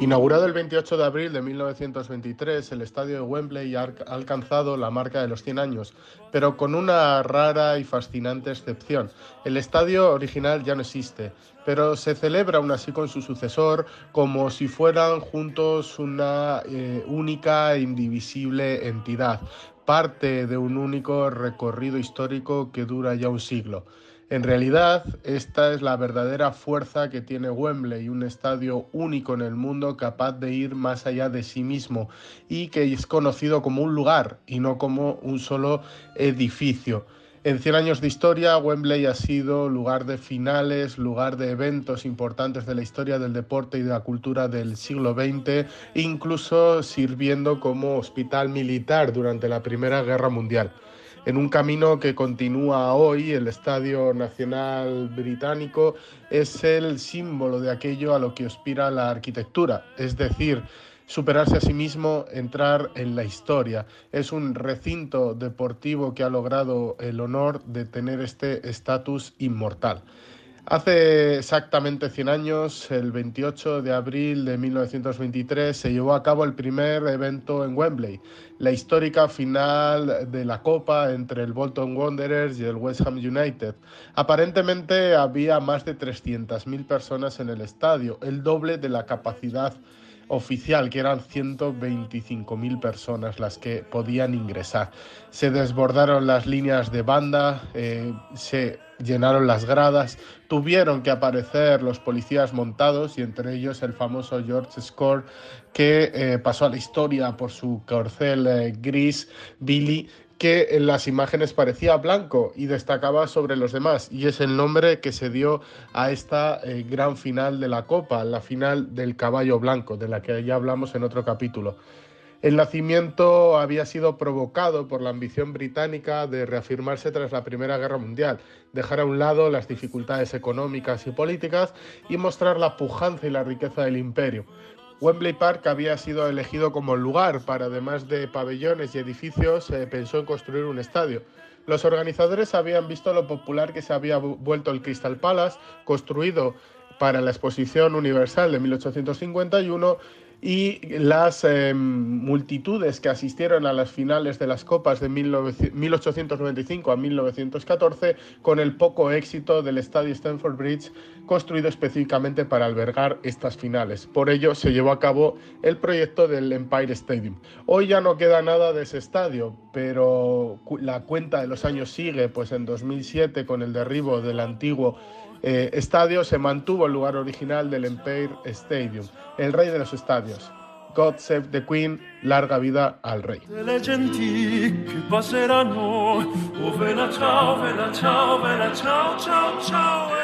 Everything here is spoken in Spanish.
Inaugurado el 28 de abril de 1923, el estadio de Wembley ha alcanzado la marca de los 100 años, pero con una rara y fascinante excepción. El estadio original ya no existe, pero se celebra aún así con su sucesor como si fueran juntos una eh, única e indivisible entidad, parte de un único recorrido histórico que dura ya un siglo. En realidad, esta es la verdadera fuerza que tiene Wembley, un estadio único en el mundo capaz de ir más allá de sí mismo y que es conocido como un lugar y no como un solo edificio. En 100 años de historia, Wembley ha sido lugar de finales, lugar de eventos importantes de la historia del deporte y de la cultura del siglo XX, incluso sirviendo como hospital militar durante la Primera Guerra Mundial en un camino que continúa hoy. El Estadio Nacional Británico es el símbolo de aquello a lo que aspira la arquitectura, es decir, superarse a sí mismo, entrar en la historia. Es un recinto deportivo que ha logrado el honor de tener este estatus inmortal. Hace exactamente 100 años, el 28 de abril de 1923, se llevó a cabo el primer evento en Wembley, la histórica final de la Copa entre el Bolton Wanderers y el West Ham United. Aparentemente había más de 300.000 personas en el estadio, el doble de la capacidad oficial, que eran 125.000 personas las que podían ingresar. Se desbordaron las líneas de banda, eh, se llenaron las gradas, tuvieron que aparecer los policías montados y entre ellos el famoso George Score que eh, pasó a la historia por su corcel eh, gris Billy que en las imágenes parecía blanco y destacaba sobre los demás. Y es el nombre que se dio a esta eh, gran final de la Copa, la final del caballo blanco, de la que ya hablamos en otro capítulo. El nacimiento había sido provocado por la ambición británica de reafirmarse tras la Primera Guerra Mundial, dejar a un lado las dificultades económicas y políticas y mostrar la pujanza y la riqueza del imperio. Wembley Park había sido elegido como lugar para, además de pabellones y edificios, se pensó en construir un estadio. Los organizadores habían visto lo popular que se había vuelto el Crystal Palace, construido para la Exposición Universal de 1851 y las em, multitudes que asistieron a las finales de las copas de 1895 a 1914 con el poco éxito del estadio Stamford Bridge construido específicamente para albergar estas finales. Por ello se llevó a cabo el proyecto del Empire Stadium. Hoy ya no queda nada de ese estadio, pero la cuenta de los años sigue, pues en 2007 con el derribo del antiguo eh, estadio se mantuvo el lugar original del Empire Stadium, el rey de los estadios. God Save the Queen, larga vida al rey.